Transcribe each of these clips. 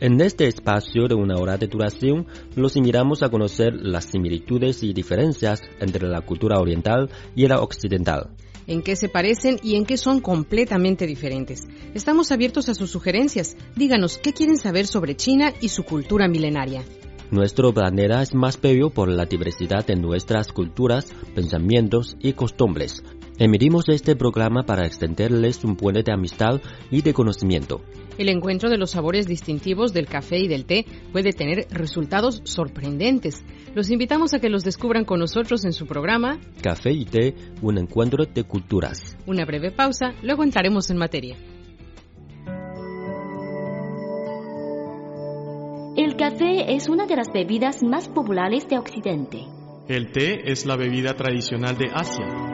En este espacio de una hora de duración, los invitamos a conocer las similitudes y diferencias entre la cultura oriental y la occidental en qué se parecen y en qué son completamente diferentes. Estamos abiertos a sus sugerencias. Díganos qué quieren saber sobre China y su cultura milenaria. Nuestro planeta es más bello por la diversidad de nuestras culturas, pensamientos y costumbres. Emitimos este programa para extenderles un puente de amistad y de conocimiento. El encuentro de los sabores distintivos del café y del té puede tener resultados sorprendentes. Los invitamos a que los descubran con nosotros en su programa Café y té, un encuentro de culturas. Una breve pausa, luego entraremos en materia. El café es una de las bebidas más populares de Occidente. El té es la bebida tradicional de Asia.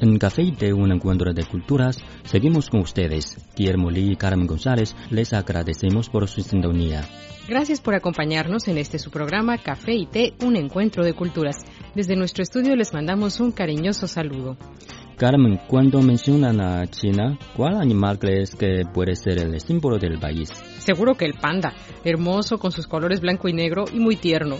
En Café y Té, un encuentro de culturas, seguimos con ustedes. Guillermo Lee y Carmen González les agradecemos por su sintonía. Gracias por acompañarnos en este su programa Café y Té, un encuentro de culturas. Desde nuestro estudio les mandamos un cariñoso saludo. Carmen, cuando mencionan a China, ¿cuál animal crees que puede ser el símbolo del país? Seguro que el panda, hermoso con sus colores blanco y negro y muy tierno.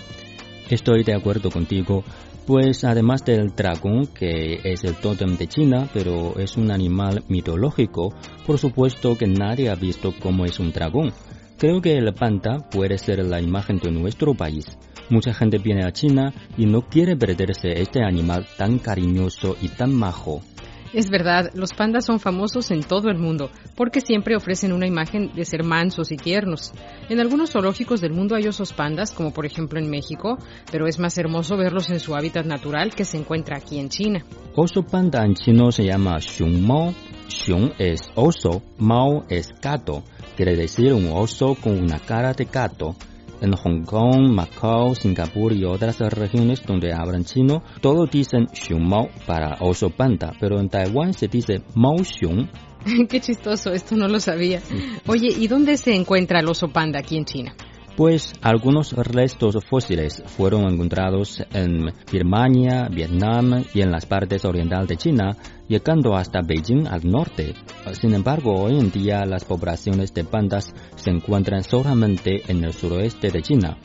Estoy de acuerdo contigo, pues además del dragón, que es el tótem de China, pero es un animal mitológico, por supuesto que nadie ha visto cómo es un dragón. Creo que el panda puede ser la imagen de nuestro país. Mucha gente viene a China y no quiere perderse este animal tan cariñoso y tan majo. Es verdad, los pandas son famosos en todo el mundo porque siempre ofrecen una imagen de ser mansos y tiernos. En algunos zoológicos del mundo hay osos pandas, como por ejemplo en México, pero es más hermoso verlos en su hábitat natural que se encuentra aquí en China. Oso panda en chino se llama Xiong Mao. Xiong es oso, Mao es gato, quiere decir un oso con una cara de gato. En Hong Kong, Macao, Singapur y otras regiones donde hablan chino, todos dicen Xiong Mao para oso panda, pero en Taiwán se dice Mao Xiong. Qué chistoso, esto no lo sabía. Oye, ¿y dónde se encuentra el oso panda aquí en China? Pues algunos restos fósiles fueron encontrados en Birmania, Vietnam y en las partes orientales de China, llegando hasta Beijing al norte. Sin embargo, hoy en día las poblaciones de pandas se encuentran solamente en el suroeste de China.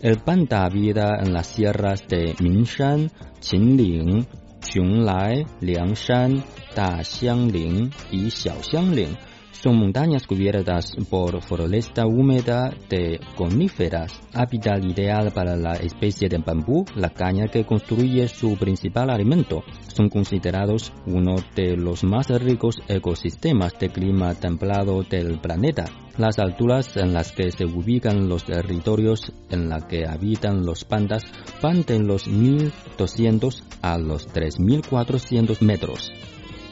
El panda habita en las sierras de Minshan, Qinling, Xionglai, Liangshan, Daxiangling y Xiaoxiangling son montañas cubiertas por foresta húmeda de coníferas, hábitat ideal para la especie de bambú, la caña que construye su principal alimento. Son considerados uno de los más ricos ecosistemas de clima templado del planeta. Las alturas en las que se ubican los territorios en los que habitan los pandas van de los 1200 a los 3400 metros.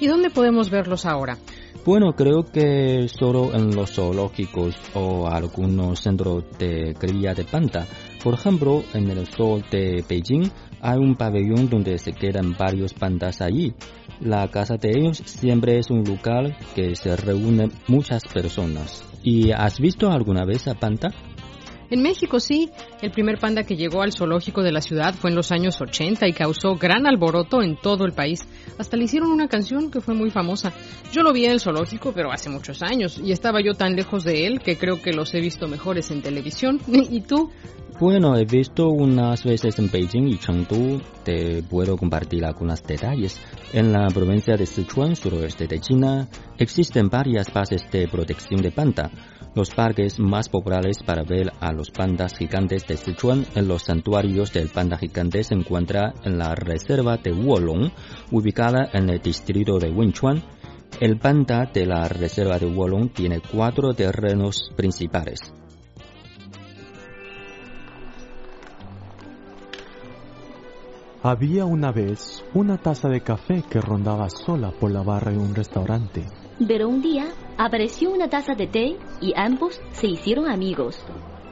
¿Y dónde podemos verlos ahora? Bueno, creo que solo en los zoológicos o algunos centros de cría de panda. Por ejemplo, en el zoo de Beijing hay un pabellón donde se quedan varios pandas allí. La casa de ellos siempre es un lugar que se reúnen muchas personas. ¿Y has visto alguna vez a panda? En México sí, el primer panda que llegó al zoológico de la ciudad fue en los años 80 y causó gran alboroto en todo el país. Hasta le hicieron una canción que fue muy famosa. Yo lo vi en el zoológico, pero hace muchos años, y estaba yo tan lejos de él que creo que los he visto mejores en televisión. ¿Y tú? Bueno, he visto unas veces en Beijing y Chengdu. Te puedo compartir algunos detalles. En la provincia de Sichuan, suroeste de China, existen varias bases de protección de panda. Los parques más populares para ver a los pandas gigantes de Sichuan en los santuarios del panda gigante se encuentra en la reserva de Wolong, ubicada en el distrito de Wenchuan. El panda de la reserva de Wolong tiene cuatro terrenos principales. Había una vez una taza de café que rondaba sola por la barra de un restaurante. Pero un día apareció una taza de té y ambos se hicieron amigos.